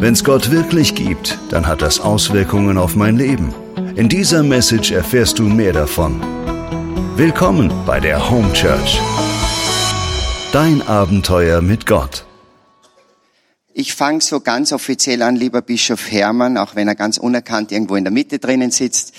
Wenn's Gott wirklich gibt, dann hat das Auswirkungen auf mein Leben. In dieser Message erfährst du mehr davon. Willkommen bei der Home Church. Dein Abenteuer mit Gott. Ich fange so ganz offiziell an, lieber Bischof Hermann, auch wenn er ganz unerkannt irgendwo in der Mitte drinnen sitzt.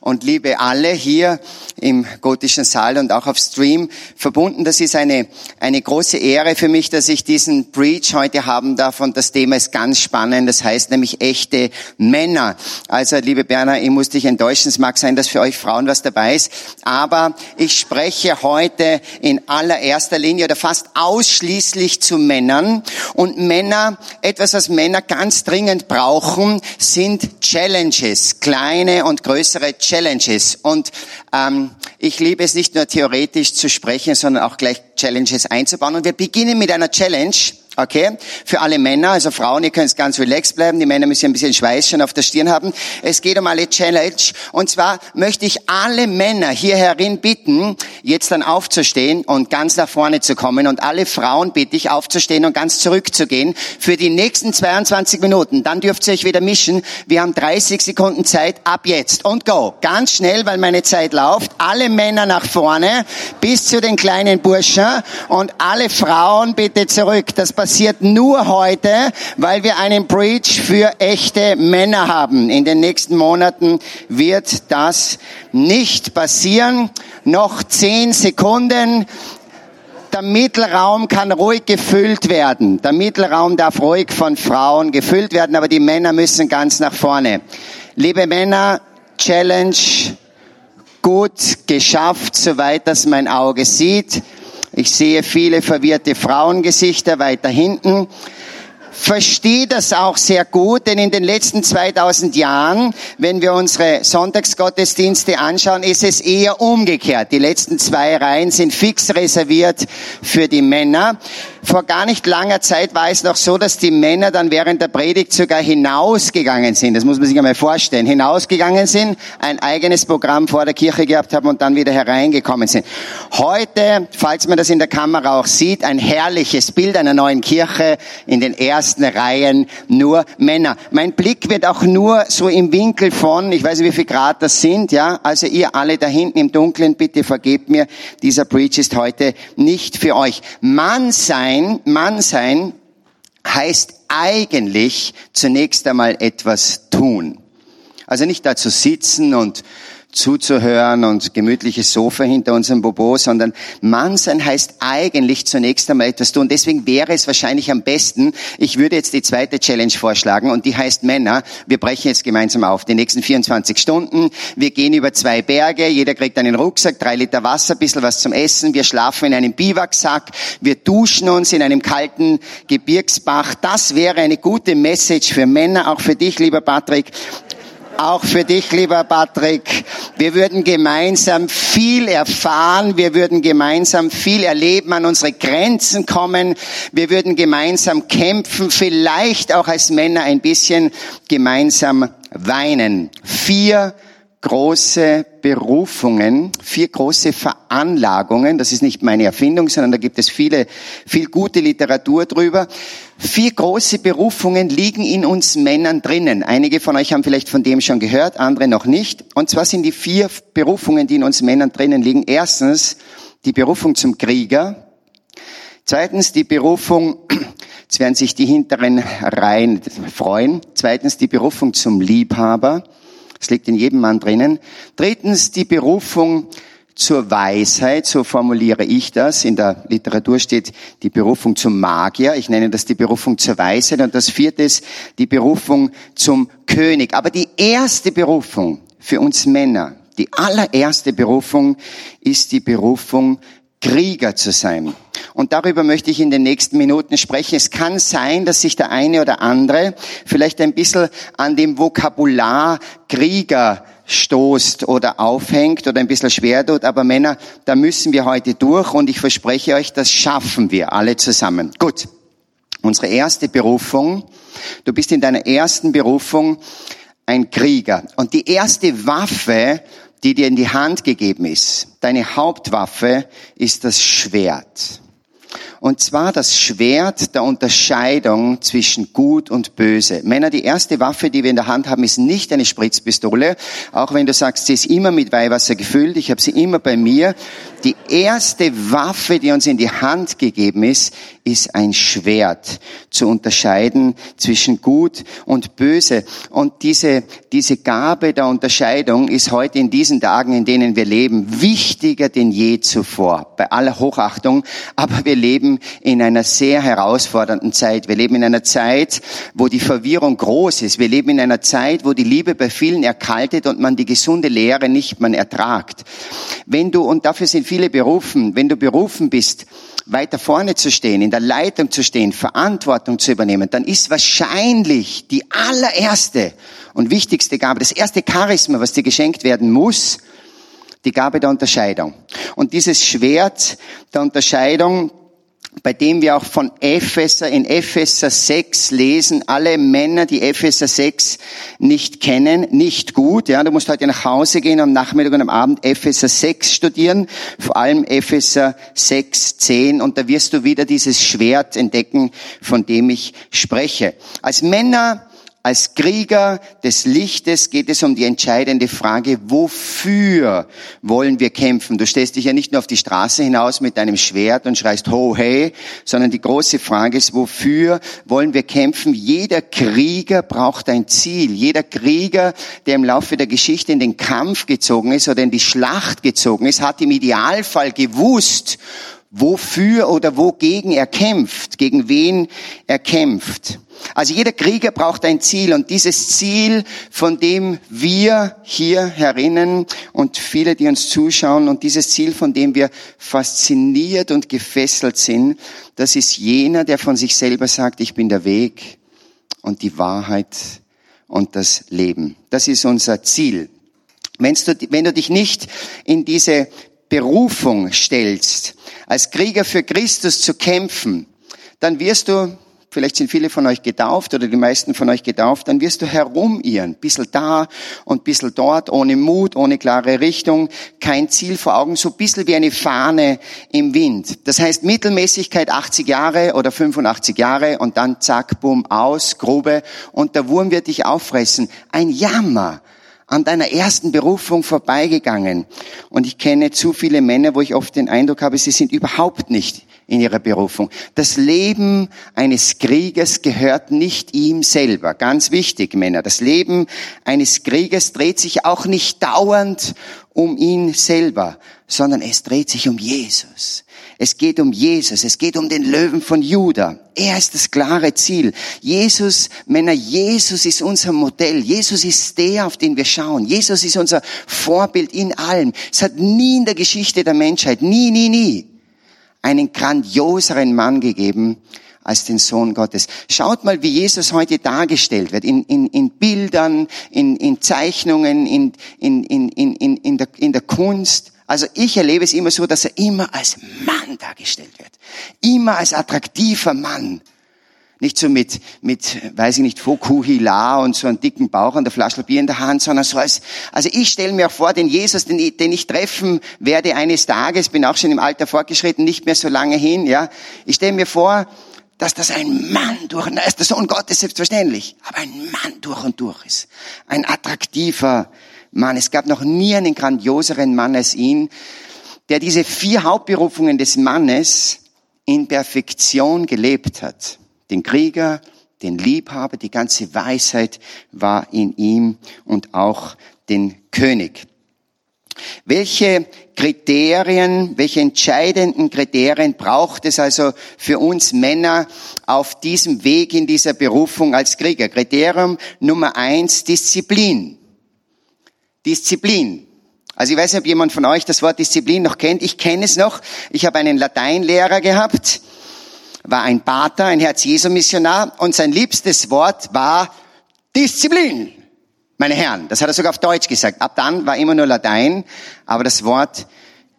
Und liebe alle hier im gotischen Saal und auch auf Stream verbunden. Das ist eine, eine große Ehre für mich, dass ich diesen Preach heute haben darf. Und das Thema ist ganz spannend. Das heißt nämlich echte Männer. Also, liebe Berner, ich muss dich enttäuschen. Es mag sein, dass für euch Frauen was dabei ist. Aber ich spreche heute in allererster Linie oder fast ausschließlich zu Männern. Und Männer etwas, was Männer ganz dringend brauchen, sind Challenges, kleine und größere Challenges. Und ähm, ich liebe es nicht nur theoretisch zu sprechen, sondern auch gleich Challenges einzubauen. Und wir beginnen mit einer Challenge Okay? Für alle Männer, also Frauen, ihr könnt ganz relaxed bleiben. Die Männer müssen ein bisschen Schweiß schon auf der Stirn haben. Es geht um alle Challenge. Und zwar möchte ich alle Männer hier herin bitten, jetzt dann aufzustehen und ganz nach vorne zu kommen. Und alle Frauen bitte ich aufzustehen und ganz zurückzugehen für die nächsten 22 Minuten. Dann dürft ihr euch wieder mischen. Wir haben 30 Sekunden Zeit ab jetzt. Und go. Ganz schnell, weil meine Zeit läuft. Alle Männer nach vorne bis zu den kleinen Burschen und alle Frauen bitte zurück. Das passiert nur heute, weil wir einen Preach für echte Männer haben. In den nächsten Monaten wird das nicht passieren. Noch zehn Sekunden. Der Mittelraum kann ruhig gefüllt werden. Der Mittelraum darf ruhig von Frauen gefüllt werden, aber die Männer müssen ganz nach vorne. Liebe Männer, Challenge gut geschafft, soweit das mein Auge sieht. Ich sehe viele verwirrte Frauengesichter weiter hinten. Verstehe das auch sehr gut, denn in den letzten 2000 Jahren, wenn wir unsere Sonntagsgottesdienste anschauen, ist es eher umgekehrt. Die letzten zwei Reihen sind fix reserviert für die Männer vor gar nicht langer Zeit war es noch so, dass die Männer dann während der Predigt sogar hinausgegangen sind. Das muss man sich einmal vorstellen. Hinausgegangen sind, ein eigenes Programm vor der Kirche gehabt haben und dann wieder hereingekommen sind. Heute, falls man das in der Kamera auch sieht, ein herrliches Bild einer neuen Kirche in den ersten Reihen nur Männer. Mein Blick wird auch nur so im Winkel von, ich weiß nicht, wie viel Grad das sind, ja. Also ihr alle da hinten im Dunkeln, bitte vergebt mir, dieser Preach ist heute nicht für euch. Mann sein Mann sein, heißt eigentlich zunächst einmal etwas tun. Also nicht da zu sitzen und zuzuhören und gemütliches Sofa hinter unserem Bobo, sondern Mann sein heißt eigentlich zunächst einmal etwas tun. Deswegen wäre es wahrscheinlich am besten, ich würde jetzt die zweite Challenge vorschlagen und die heißt Männer. Wir brechen jetzt gemeinsam auf. Die nächsten 24 Stunden. Wir gehen über zwei Berge. Jeder kriegt einen Rucksack, drei Liter Wasser, bisschen was zum Essen. Wir schlafen in einem Biwaksack. Wir duschen uns in einem kalten Gebirgsbach. Das wäre eine gute Message für Männer, auch für dich, lieber Patrick auch für dich, lieber Patrick. Wir würden gemeinsam viel erfahren, wir würden gemeinsam viel erleben, an unsere Grenzen kommen, wir würden gemeinsam kämpfen, vielleicht auch als Männer ein bisschen gemeinsam weinen. Vier große Berufungen, vier große Veranlagungen. Das ist nicht meine Erfindung, sondern da gibt es viele, viel gute Literatur drüber. Vier große Berufungen liegen in uns Männern drinnen. Einige von euch haben vielleicht von dem schon gehört, andere noch nicht. Und zwar sind die vier Berufungen, die in uns Männern drinnen liegen. Erstens die Berufung zum Krieger. Zweitens die Berufung, jetzt werden sich die hinteren Reihen freuen. Zweitens die Berufung zum Liebhaber. Es liegt in jedem Mann drinnen. Drittens die Berufung zur Weisheit, so formuliere ich das. In der Literatur steht die Berufung zum Magier. Ich nenne das die Berufung zur Weisheit. Und das vierte ist die Berufung zum König. Aber die erste Berufung für uns Männer, die allererste Berufung ist die Berufung Krieger zu sein. Und darüber möchte ich in den nächsten Minuten sprechen. Es kann sein, dass sich der eine oder andere vielleicht ein bisschen an dem Vokabular Krieger stoßt oder aufhängt oder ein bisschen schwer tut. Aber Männer, da müssen wir heute durch und ich verspreche euch, das schaffen wir alle zusammen. Gut. Unsere erste Berufung. Du bist in deiner ersten Berufung ein Krieger. Und die erste Waffe, die dir in die Hand gegeben ist, deine Hauptwaffe ist das Schwert. Und zwar das Schwert der Unterscheidung zwischen Gut und Böse. Männer, die erste Waffe, die wir in der Hand haben, ist nicht eine Spritzpistole. Auch wenn du sagst, sie ist immer mit Weihwasser gefüllt, ich habe sie immer bei mir. Die erste Waffe, die uns in die Hand gegeben ist, ist ein Schwert zu unterscheiden zwischen Gut und Böse. Und diese, diese Gabe der Unterscheidung ist heute in diesen Tagen, in denen wir leben, wichtiger denn je zuvor. Bei aller Hochachtung. Aber wir leben in einer sehr herausfordernden Zeit. Wir leben in einer Zeit, wo die Verwirrung groß ist. Wir leben in einer Zeit, wo die Liebe bei vielen erkaltet und man die gesunde Lehre nicht mehr ertragt. Wenn du, und dafür sind viele berufen, wenn du berufen bist, weiter vorne zu stehen, in der Leitung zu stehen, Verantwortung zu übernehmen, dann ist wahrscheinlich die allererste und wichtigste Gabe, das erste Charisma, was dir geschenkt werden muss, die Gabe der Unterscheidung. Und dieses Schwert der Unterscheidung, bei dem wir auch von Epheser in Epheser 6 lesen, alle Männer, die Epheser 6 nicht kennen, nicht gut. Ja, du musst heute nach Hause gehen, am Nachmittag und am Abend Epheser 6 studieren, vor allem Epheser 6, 10 und da wirst du wieder dieses Schwert entdecken, von dem ich spreche. Als Männer als Krieger des Lichtes geht es um die entscheidende Frage, wofür wollen wir kämpfen? Du stellst dich ja nicht nur auf die Straße hinaus mit deinem Schwert und schreist ho hey, sondern die große Frage ist, wofür wollen wir kämpfen? Jeder Krieger braucht ein Ziel. Jeder Krieger, der im Laufe der Geschichte in den Kampf gezogen ist oder in die Schlacht gezogen ist, hat im Idealfall gewusst, wofür oder wogegen er kämpft, gegen wen er kämpft. Also jeder Krieger braucht ein Ziel und dieses Ziel, von dem wir hier herinnen und viele, die uns zuschauen und dieses Ziel, von dem wir fasziniert und gefesselt sind, das ist jener, der von sich selber sagt, ich bin der Weg und die Wahrheit und das Leben. Das ist unser Ziel. Wenn du, wenn du dich nicht in diese Berufung stellst, als Krieger für Christus zu kämpfen, dann wirst du vielleicht sind viele von euch getauft oder die meisten von euch getauft, dann wirst du herumirren, bisschen da und bisschen dort, ohne Mut, ohne klare Richtung, kein Ziel vor Augen, so bisschen wie eine Fahne im Wind. Das heißt Mittelmäßigkeit 80 Jahre oder 85 Jahre und dann zack, bumm, aus, Grube und der Wurm wird dich auffressen. Ein Jammer an deiner ersten Berufung vorbeigegangen. Und ich kenne zu viele Männer, wo ich oft den Eindruck habe, sie sind überhaupt nicht in ihrer Berufung. Das Leben eines Kriegers gehört nicht ihm selber. Ganz wichtig, Männer. Das Leben eines Kriegers dreht sich auch nicht dauernd um ihn selber, sondern es dreht sich um Jesus. Es geht um Jesus. Es geht um den Löwen von Juda. Er ist das klare Ziel. Jesus, Männer, Jesus ist unser Modell. Jesus ist der, auf den wir schauen. Jesus ist unser Vorbild in allem. Es hat nie in der Geschichte der Menschheit, nie, nie, nie, einen grandioseren Mann gegeben als den Sohn Gottes. Schaut mal, wie Jesus heute dargestellt wird, in, in, in Bildern, in, in Zeichnungen, in, in, in, in, in, der, in der Kunst. Also ich erlebe es immer so, dass er immer als Mann dargestellt wird. Immer als attraktiver Mann. Nicht so mit, mit, weiß ich nicht, Fokuhila und so einen dicken Bauch und der Flasche Bier in der Hand, sondern so als, also ich stelle mir auch vor, den Jesus, den ich, den ich treffen werde eines Tages, bin auch schon im Alter fortgeschritten, nicht mehr so lange hin, ja. Ich stelle mir vor, dass das ein Mann durch, er ist der Sohn Gottes selbstverständlich, aber ein Mann durch und durch ist. Ein attraktiver Mann. Es gab noch nie einen grandioseren Mann als ihn, der diese vier Hauptberufungen des Mannes in Perfektion gelebt hat den Krieger, den Liebhaber, die ganze Weisheit war in ihm und auch den König. Welche Kriterien, welche entscheidenden Kriterien braucht es also für uns Männer auf diesem Weg in dieser Berufung als Krieger? Kriterium Nummer eins, Disziplin. Disziplin. Also ich weiß nicht, ob jemand von euch das Wort Disziplin noch kennt. Ich kenne es noch. Ich habe einen Lateinlehrer gehabt war ein Pater, ein Herz-Jesu-Missionar und sein liebstes Wort war Disziplin. Meine Herren, das hat er sogar auf Deutsch gesagt. Ab dann war immer nur Latein, aber das Wort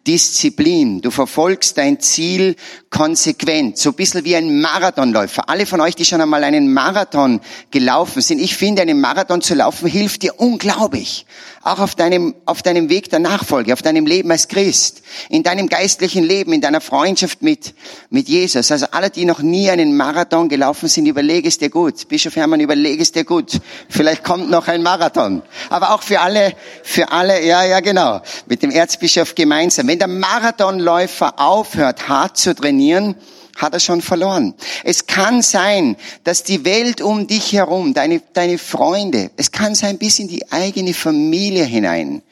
Disziplin. Du verfolgst dein Ziel konsequent. So ein bisschen wie ein Marathonläufer. Alle von euch, die schon einmal einen Marathon gelaufen sind, ich finde, einen Marathon zu laufen hilft dir unglaublich. Auch auf deinem, auf deinem Weg der Nachfolge, auf deinem Leben als Christ, in deinem geistlichen Leben, in deiner Freundschaft mit, mit Jesus. Also alle, die noch nie einen Marathon gelaufen sind, überlege es dir gut. Bischof Hermann, überlege es dir gut. Vielleicht kommt noch ein Marathon. Aber auch für alle, für alle, ja, ja, genau. Mit dem Erzbischof gemeinsam. Wenn der Marathonläufer aufhört, hart zu trainieren, hat er schon verloren. Es kann sein, dass die Welt um dich herum, deine, deine Freunde, es kann sein bis in die eigene Familie hinein,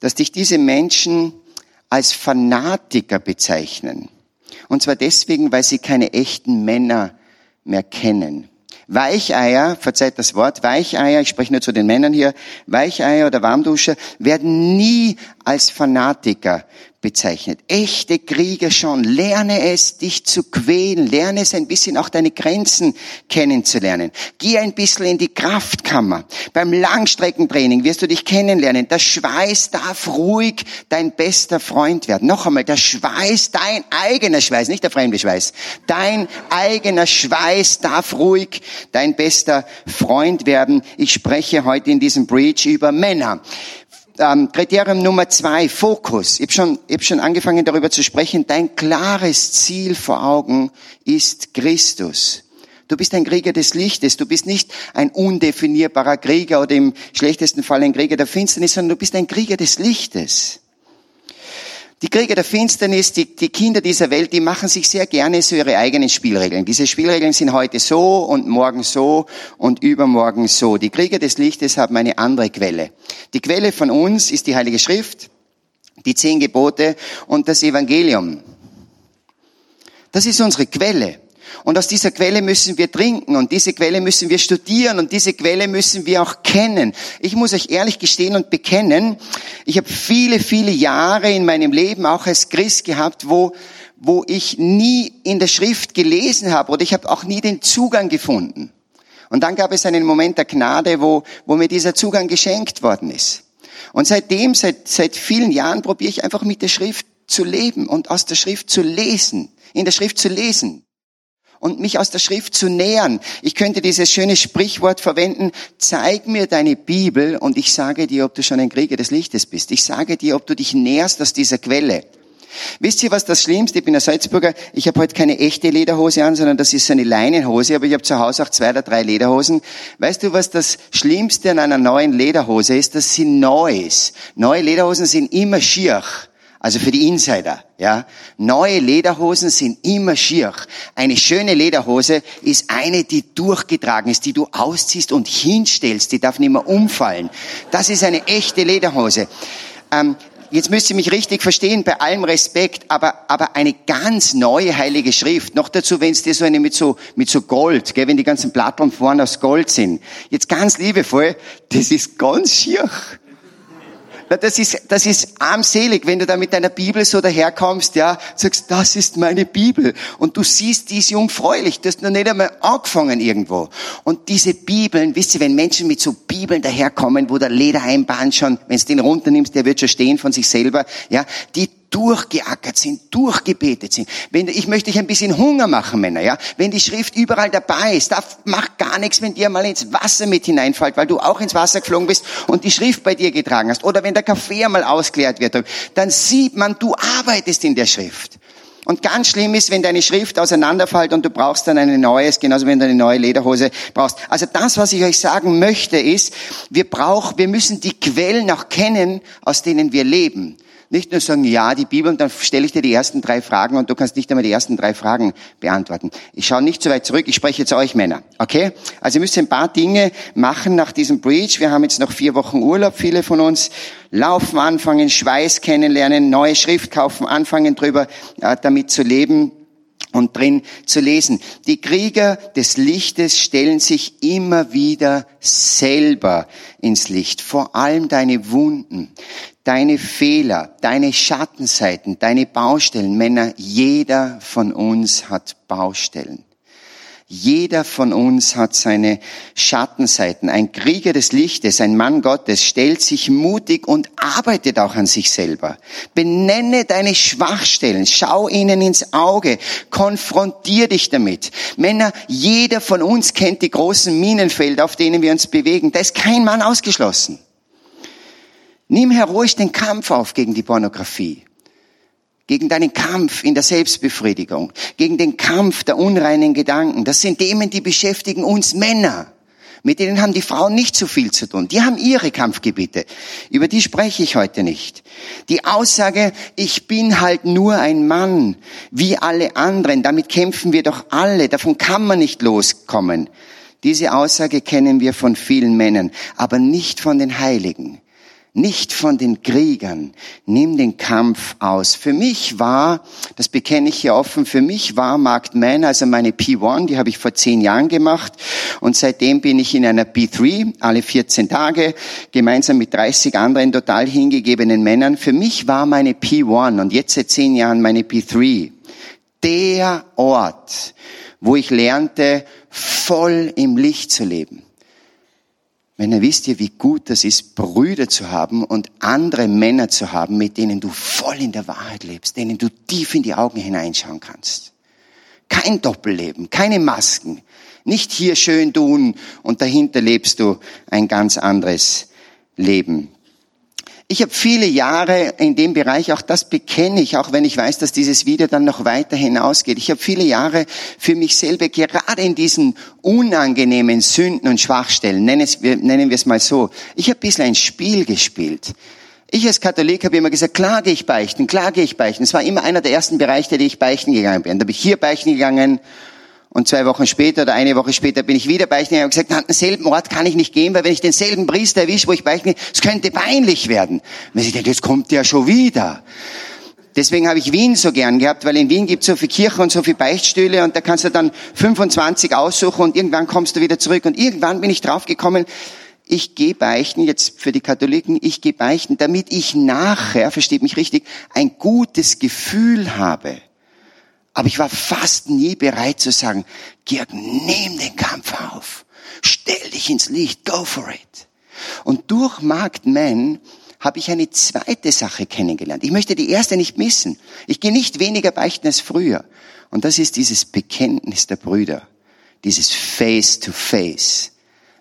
dass dich diese Menschen als Fanatiker bezeichnen. Und zwar deswegen, weil sie keine echten Männer mehr kennen. Weicheier, verzeiht das Wort, Weicheier, ich spreche nur zu den Männern hier, Weicheier oder Warmduscher werden nie als Fanatiker bezeichnet. Echte Krieger schon. Lerne es, dich zu quälen. Lerne es ein bisschen auch deine Grenzen kennenzulernen. Geh ein bisschen in die Kraftkammer. Beim Langstreckentraining wirst du dich kennenlernen. Der Schweiß darf ruhig dein bester Freund werden. Noch einmal, der Schweiß, dein eigener Schweiß, nicht der fremde Schweiß. Dein eigener Schweiß darf ruhig dein bester Freund werden. Ich spreche heute in diesem Breach über Männer ähm, Kriterium Nummer zwei, Fokus. Ich habe schon, ich hab schon angefangen darüber zu sprechen. Dein klares Ziel vor Augen ist Christus. Du bist ein Krieger des Lichtes. Du bist nicht ein undefinierbarer Krieger oder im schlechtesten Fall ein Krieger der Finsternis, sondern du bist ein Krieger des Lichtes. Die Krieger der Finsternis, die, die Kinder dieser Welt, die machen sich sehr gerne so ihre eigenen Spielregeln. Diese Spielregeln sind heute so und morgen so und übermorgen so. Die Krieger des Lichtes haben eine andere Quelle. Die Quelle von uns ist die Heilige Schrift, die zehn Gebote und das Evangelium. Das ist unsere Quelle. Und aus dieser Quelle müssen wir trinken und diese Quelle müssen wir studieren und diese Quelle müssen wir auch kennen. Ich muss euch ehrlich gestehen und bekennen, ich habe viele, viele Jahre in meinem Leben auch als Christ gehabt, wo, wo ich nie in der Schrift gelesen habe oder ich habe auch nie den Zugang gefunden. Und dann gab es einen Moment der Gnade, wo, wo mir dieser Zugang geschenkt worden ist. Und seitdem, seit, seit vielen Jahren probiere ich einfach mit der Schrift zu leben und aus der Schrift zu lesen, in der Schrift zu lesen und mich aus der Schrift zu nähern. Ich könnte dieses schöne Sprichwort verwenden, zeig mir deine Bibel und ich sage dir, ob du schon ein Krieger des Lichtes bist. Ich sage dir, ob du dich näherst aus dieser Quelle. Wisst ihr, was das Schlimmste? Ich bin ein Salzburger. Ich habe heute keine echte Lederhose an, sondern das ist so eine Leinenhose. Aber ich habe zu Hause auch zwei oder drei Lederhosen. Weißt du, was das Schlimmste an einer neuen Lederhose ist? Das sind Neues. Neue Lederhosen sind immer schier. Also für die Insider, ja. Neue Lederhosen sind immer schier. Eine schöne Lederhose ist eine, die durchgetragen ist, die du ausziehst und hinstellst. Die darf nicht mehr umfallen. Das ist eine echte Lederhose. Ähm, jetzt müsst ihr mich richtig verstehen, bei allem Respekt, aber, aber eine ganz neue heilige Schrift. Noch dazu, wenn es dir so eine mit so, mit so Gold, gell, wenn die ganzen Platten vorne aus Gold sind. Jetzt ganz liebevoll, das ist ganz schier. Das ist, das ist armselig, wenn du da mit deiner Bibel so daherkommst, ja, sagst, das ist meine Bibel. Und du siehst, die ist jungfräulich, du hast noch nicht einmal angefangen irgendwo. Und diese Bibeln, wisst ihr, wenn Menschen mit so Bibeln daherkommen, wo der Ledereinband schon, wenn du den runternimmst, der wird schon stehen von sich selber, ja, die durchgeackert sind, durchgebetet sind. Wenn, ich möchte dich ein bisschen Hunger machen, Männer, ja. Wenn die Schrift überall dabei ist, da macht gar nichts, wenn dir mal ins Wasser mit hineinfällt, weil du auch ins Wasser geflogen bist und die Schrift bei dir getragen hast. Oder wenn der Kaffee einmal ausgeleert wird, dann sieht man, du arbeitest in der Schrift. Und ganz schlimm ist, wenn deine Schrift auseinanderfällt und du brauchst dann eine neues, genauso wenn du eine neue Lederhose brauchst. Also das, was ich euch sagen möchte, ist, wir brauchen, wir müssen die Quellen auch kennen, aus denen wir leben. Nicht nur sagen, ja, die Bibel, und dann stelle ich dir die ersten drei Fragen und du kannst nicht einmal die ersten drei Fragen beantworten. Ich schaue nicht so weit zurück, ich spreche jetzt euch Männer. Okay? Also ihr müsst ein paar Dinge machen nach diesem Breach. Wir haben jetzt noch vier Wochen Urlaub, viele von uns. Laufen anfangen, Schweiß kennenlernen, neue Schrift kaufen, anfangen drüber damit zu leben und drin zu lesen. Die Krieger des Lichtes stellen sich immer wieder selber ins Licht, vor allem deine Wunden, deine Fehler, deine Schattenseiten, deine Baustellen. Männer, jeder von uns hat Baustellen. Jeder von uns hat seine Schattenseiten. Ein Krieger des Lichtes, ein Mann Gottes, stellt sich mutig und arbeitet auch an sich selber. Benenne deine Schwachstellen, schau ihnen ins Auge, konfrontier dich damit. Männer, jeder von uns kennt die großen Minenfelder, auf denen wir uns bewegen. Da ist kein Mann ausgeschlossen. Nimm heroisch den Kampf auf gegen die Pornografie gegen deinen Kampf in der Selbstbefriedigung, gegen den Kampf der unreinen Gedanken. Das sind Themen, die beschäftigen uns Männer. Mit denen haben die Frauen nicht so viel zu tun. Die haben ihre Kampfgebiete. Über die spreche ich heute nicht. Die Aussage, ich bin halt nur ein Mann, wie alle anderen, damit kämpfen wir doch alle, davon kann man nicht loskommen. Diese Aussage kennen wir von vielen Männern, aber nicht von den Heiligen nicht von den Kriegern. Nimm den Kampf aus. Für mich war, das bekenne ich hier offen, für mich war Marked Man, also meine P1, die habe ich vor zehn Jahren gemacht und seitdem bin ich in einer P3, alle 14 Tage, gemeinsam mit 30 anderen total hingegebenen Männern. Für mich war meine P1 und jetzt seit zehn Jahren meine P3 der Ort, wo ich lernte, voll im Licht zu leben Männer, wisst ihr, wie gut das ist, Brüder zu haben und andere Männer zu haben, mit denen du voll in der Wahrheit lebst, denen du tief in die Augen hineinschauen kannst. Kein Doppelleben, keine Masken, nicht hier schön tun und dahinter lebst du ein ganz anderes Leben. Ich habe viele Jahre in dem Bereich, auch das bekenne ich, auch wenn ich weiß, dass dieses Video dann noch weiter hinausgeht. Ich habe viele Jahre für mich selber gerade in diesen unangenehmen Sünden und Schwachstellen, nennen, es, nennen wir es mal so, ich habe ein bisschen ein Spiel gespielt. Ich als Katholik habe immer gesagt, klar gehe ich beichten, klar gehe ich beichten. Es war immer einer der ersten Bereiche, die ich beichten gegangen bin. Da bin ich hier beichten gegangen und zwei Wochen später oder eine Woche später bin ich wieder beichten und gesagt, an denselben Ort kann ich nicht gehen, weil wenn ich denselben Priester erwische, wo ich beichten es könnte peinlich werden. Und ich denke, jetzt kommt der schon wieder. Deswegen habe ich Wien so gern gehabt, weil in Wien gibt es so viele Kirchen und so viele Beichtstühle und da kannst du dann 25 aussuchen und irgendwann kommst du wieder zurück. Und irgendwann bin ich draufgekommen, ich gehe beichten, jetzt für die Katholiken, ich gehe beichten, damit ich nachher, versteht mich richtig, ein gutes Gefühl habe. Aber ich war fast nie bereit zu sagen, Georg, nimm den Kampf auf. Stell dich ins Licht. Go for it. Und durch Marked Man habe ich eine zweite Sache kennengelernt. Ich möchte die erste nicht missen. Ich gehe nicht weniger beichten als früher. Und das ist dieses Bekenntnis der Brüder. Dieses Face to Face.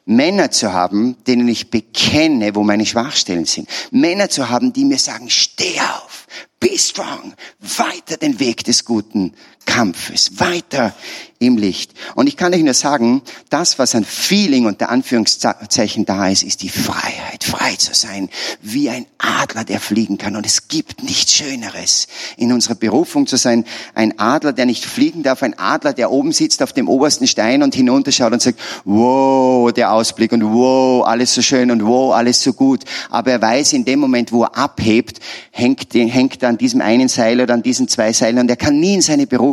Männer zu haben, denen ich bekenne, wo meine Schwachstellen sind. Männer zu haben, die mir sagen, steh auf, be strong, weiter den Weg des guten Kampfes, weiter im Licht. Und ich kann euch nur sagen, das, was an Feeling unter Anführungszeichen da ist, ist die Freiheit. Frei zu sein, wie ein Adler, der fliegen kann. Und es gibt nichts Schöneres, in unserer Berufung zu sein. Ein Adler, der nicht fliegen darf, ein Adler, der oben sitzt auf dem obersten Stein und hinunterschaut und sagt, wow, der Ausblick und wow, alles so schön und wow, alles so gut. Aber er weiß, in dem Moment, wo er abhebt, hängt, hängt er an diesem einen Seil oder an diesen zwei Seilen und er kann nie in seine Berufung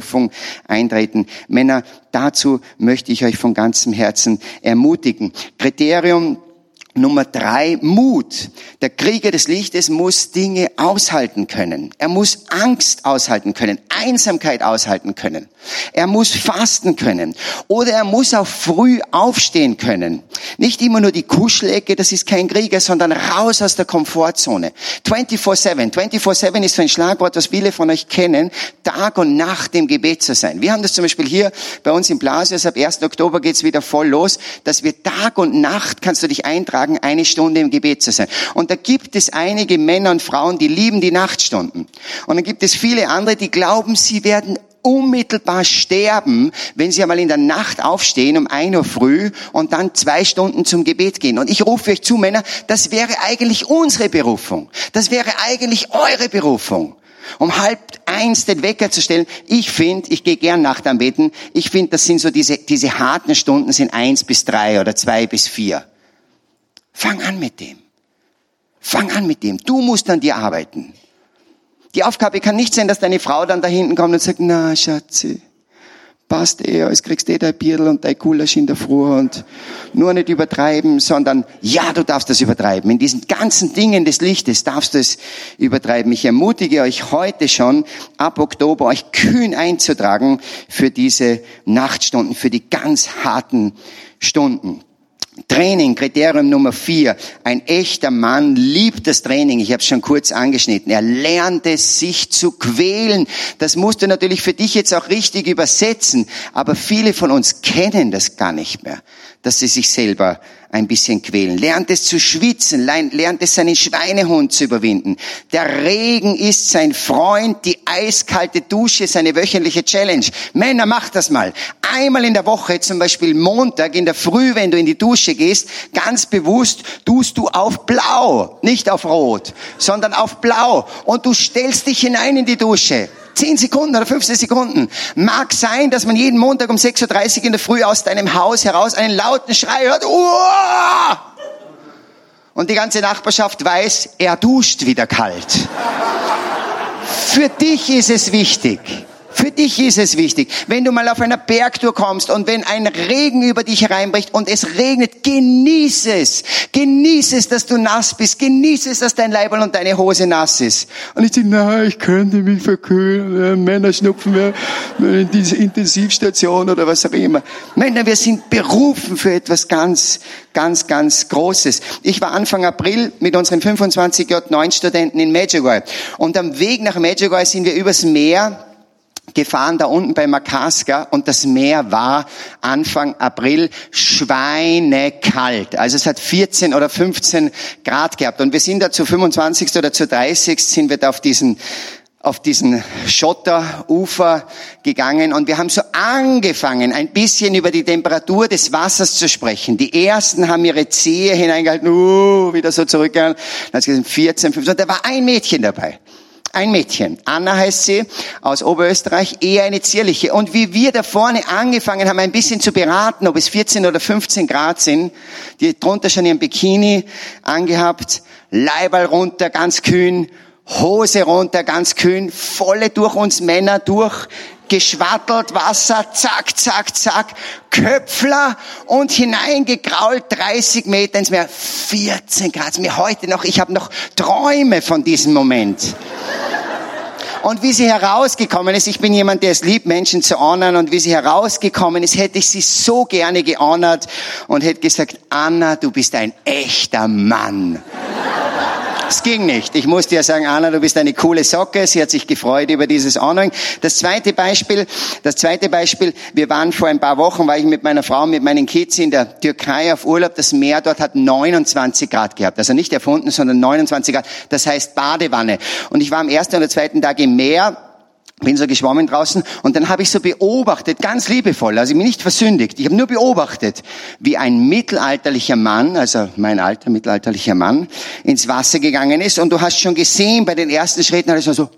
eintreten. Männer, dazu möchte ich euch von ganzem Herzen ermutigen. Kriterium Nummer drei, Mut. Der Krieger des Lichtes muss Dinge aushalten können. Er muss Angst aushalten können, Einsamkeit aushalten können. Er muss fasten können. Oder er muss auch früh aufstehen können. Nicht immer nur die Kuschelecke, das ist kein Krieger, sondern raus aus der Komfortzone. 24-7. 24-7 ist so ein Schlagwort, das viele von euch kennen. Tag und Nacht im Gebet zu sein. Wir haben das zum Beispiel hier bei uns im Blasius. Ab 1. Oktober geht's wieder voll los, dass wir Tag und Nacht kannst du dich eintragen, eine Stunde im Gebet zu sein. Und da gibt es einige Männer und Frauen, die lieben die Nachtstunden. Und dann gibt es viele andere, die glauben, sie werden unmittelbar sterben, wenn sie einmal in der Nacht aufstehen um ein Uhr früh und dann zwei Stunden zum Gebet gehen. Und ich rufe euch zu, Männer, das wäre eigentlich unsere Berufung. Das wäre eigentlich eure Berufung. Um halb eins den Wecker zu stellen. Ich finde, ich gehe gern Nachtanbeten. Ich finde, das sind so diese, diese harten Stunden sind eins bis drei oder zwei bis vier. Fang an mit dem. Fang an mit dem. Du musst an dir arbeiten. Die Aufgabe kann nicht sein, dass deine Frau dann da hinten kommt und sagt, na, Schatzi, passt eh, jetzt kriegst du eh dein Bierl und dein Gulasch in der Früh und nur nicht übertreiben, sondern ja, du darfst das übertreiben. In diesen ganzen Dingen des Lichtes darfst du es übertreiben. Ich ermutige euch heute schon, ab Oktober euch kühn einzutragen für diese Nachtstunden, für die ganz harten Stunden. Training, Kriterium Nummer vier. Ein echter Mann liebt das Training. Ich habe es schon kurz angeschnitten. Er lernt es, sich zu quälen. Das musst du natürlich für dich jetzt auch richtig übersetzen. Aber viele von uns kennen das gar nicht mehr, dass sie sich selber ein bisschen quälen. Lernt es zu schwitzen, lernt es seinen Schweinehund zu überwinden. Der Regen ist sein Freund, die eiskalte Dusche seine wöchentliche Challenge. Männer, macht das mal. Einmal in der Woche, zum Beispiel Montag in der Früh, wenn du in die Dusche gehst, ganz bewusst tust du auf blau, nicht auf rot, sondern auf blau. Und du stellst dich hinein in die Dusche. 10 Sekunden oder 15 Sekunden. Mag sein, dass man jeden Montag um 6.30 Uhr in der Früh aus deinem Haus heraus einen lauten Schrei hört. Uah! Und die ganze Nachbarschaft weiß, er duscht wieder kalt. Für dich ist es wichtig. Für dich ist es wichtig. Wenn du mal auf einer Bergtour kommst und wenn ein Regen über dich hereinbricht und es regnet, genieß es. Genieß es, dass du nass bist. Genieß es, dass dein Leiberl und deine Hose nass ist. Und ich sage, nein, ich könnte mich verkühlen. Männer schnupfen wir in diese Intensivstation oder was auch immer. Männer, wir sind berufen für etwas ganz, ganz, ganz Großes. Ich war Anfang April mit unseren 25 J9 Studenten in Medjugorje. Und am Weg nach Medjugorje sind wir übers Meer gefahren da unten bei Makaska und das Meer war Anfang April schweinekalt. Also es hat 14 oder 15 Grad gehabt und wir sind da zu 25. oder zu 30. sind wir da auf diesen auf diesen Schotterufer gegangen und wir haben so angefangen, ein bisschen über die Temperatur des Wassers zu sprechen. Die ersten haben ihre Zehe hineingehalten, uh, wieder so zurückgegangen. Dann hat es gesagt, 14, 15, und da war ein Mädchen dabei. Ein Mädchen, Anna heißt sie, aus Oberösterreich, eher eine zierliche. Und wie wir da vorne angefangen haben, ein bisschen zu beraten, ob es 14 oder 15 Grad sind, die drunter schon ihren Bikini angehabt, Leiberl runter, ganz kühn, Hose runter, ganz kühn, volle durch uns Männer durch, geschwattelt, Wasser, zack, zack, zack, Köpfler und hineingekrault, 30 Meter ins Meer, 14 Grad, mir heute noch, ich habe noch Träume von diesem Moment. Und wie sie herausgekommen ist, ich bin jemand, der es liebt, Menschen zu honern, und wie sie herausgekommen ist, hätte ich sie so gerne gehonert und hätte gesagt, Anna, du bist ein echter Mann. Es ging nicht. Ich musste ja sagen, Anna, du bist eine coole Socke. Sie hat sich gefreut über dieses Honoring. Das zweite Beispiel, das zweite Beispiel, wir waren vor ein paar Wochen, war ich mit meiner Frau, mit meinen Kids in der Türkei auf Urlaub. Das Meer dort hat 29 Grad gehabt. Also nicht erfunden, sondern 29 Grad. Das heißt Badewanne. Und ich war am ersten oder zweiten Tag im Meer bin so geschwommen draußen und dann habe ich so beobachtet, ganz liebevoll, also ich bin nicht versündigt, ich habe nur beobachtet, wie ein mittelalterlicher Mann, also mein alter mittelalterlicher Mann, ins Wasser gegangen ist und du hast schon gesehen, bei den ersten Schritten hat er so,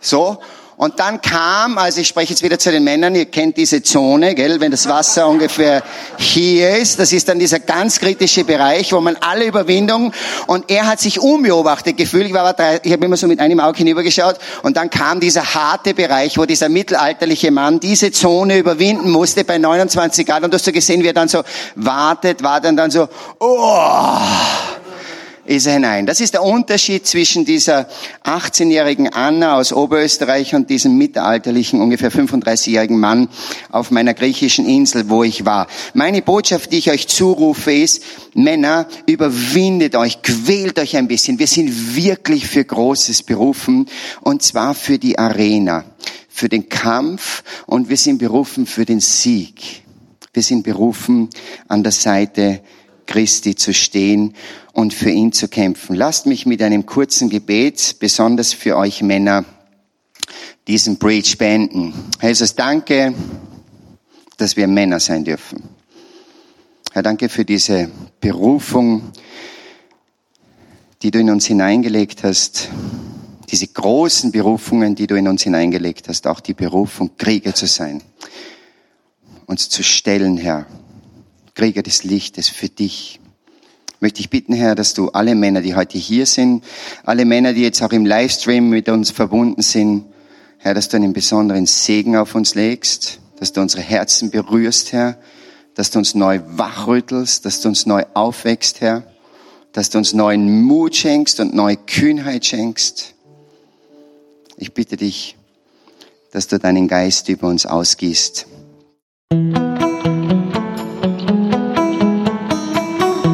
so, und dann kam, also ich spreche jetzt wieder zu den Männern, ihr kennt diese Zone, gell, wenn das Wasser ungefähr hier ist, das ist dann dieser ganz kritische Bereich, wo man alle Überwindung, und er hat sich unbeobachtet gefühlt, ich, war drei, ich habe immer so mit einem Auge hinübergeschaut, und dann kam dieser harte Bereich, wo dieser mittelalterliche Mann diese Zone überwinden musste bei 29 Grad, und du hast so gesehen, wie er dann so wartet, war dann dann so, oh, ist er hinein. Das ist der Unterschied zwischen dieser 18-jährigen Anna aus Oberösterreich und diesem mittelalterlichen, ungefähr 35-jährigen Mann auf meiner griechischen Insel, wo ich war. Meine Botschaft, die ich euch zurufe, ist, Männer, überwindet euch, quält euch ein bisschen. Wir sind wirklich für Großes berufen, und zwar für die Arena, für den Kampf, und wir sind berufen für den Sieg. Wir sind berufen, an der Seite Christi zu stehen und für ihn zu kämpfen. Lasst mich mit einem kurzen Gebet, besonders für euch Männer, diesen Breach beenden. Herr Jesus, danke, dass wir Männer sein dürfen. Herr, danke für diese Berufung, die du in uns hineingelegt hast, diese großen Berufungen, die du in uns hineingelegt hast, auch die Berufung, Krieger zu sein, uns zu stellen, Herr, Krieger des Lichtes für dich. Möchte ich bitten, Herr, dass du alle Männer, die heute hier sind, alle Männer, die jetzt auch im Livestream mit uns verbunden sind, Herr, dass du einen besonderen Segen auf uns legst, dass du unsere Herzen berührst, Herr, dass du uns neu wachrüttelst, dass du uns neu aufwächst, Herr, dass du uns neuen Mut schenkst und neue Kühnheit schenkst. Ich bitte dich, dass du deinen Geist über uns ausgießt.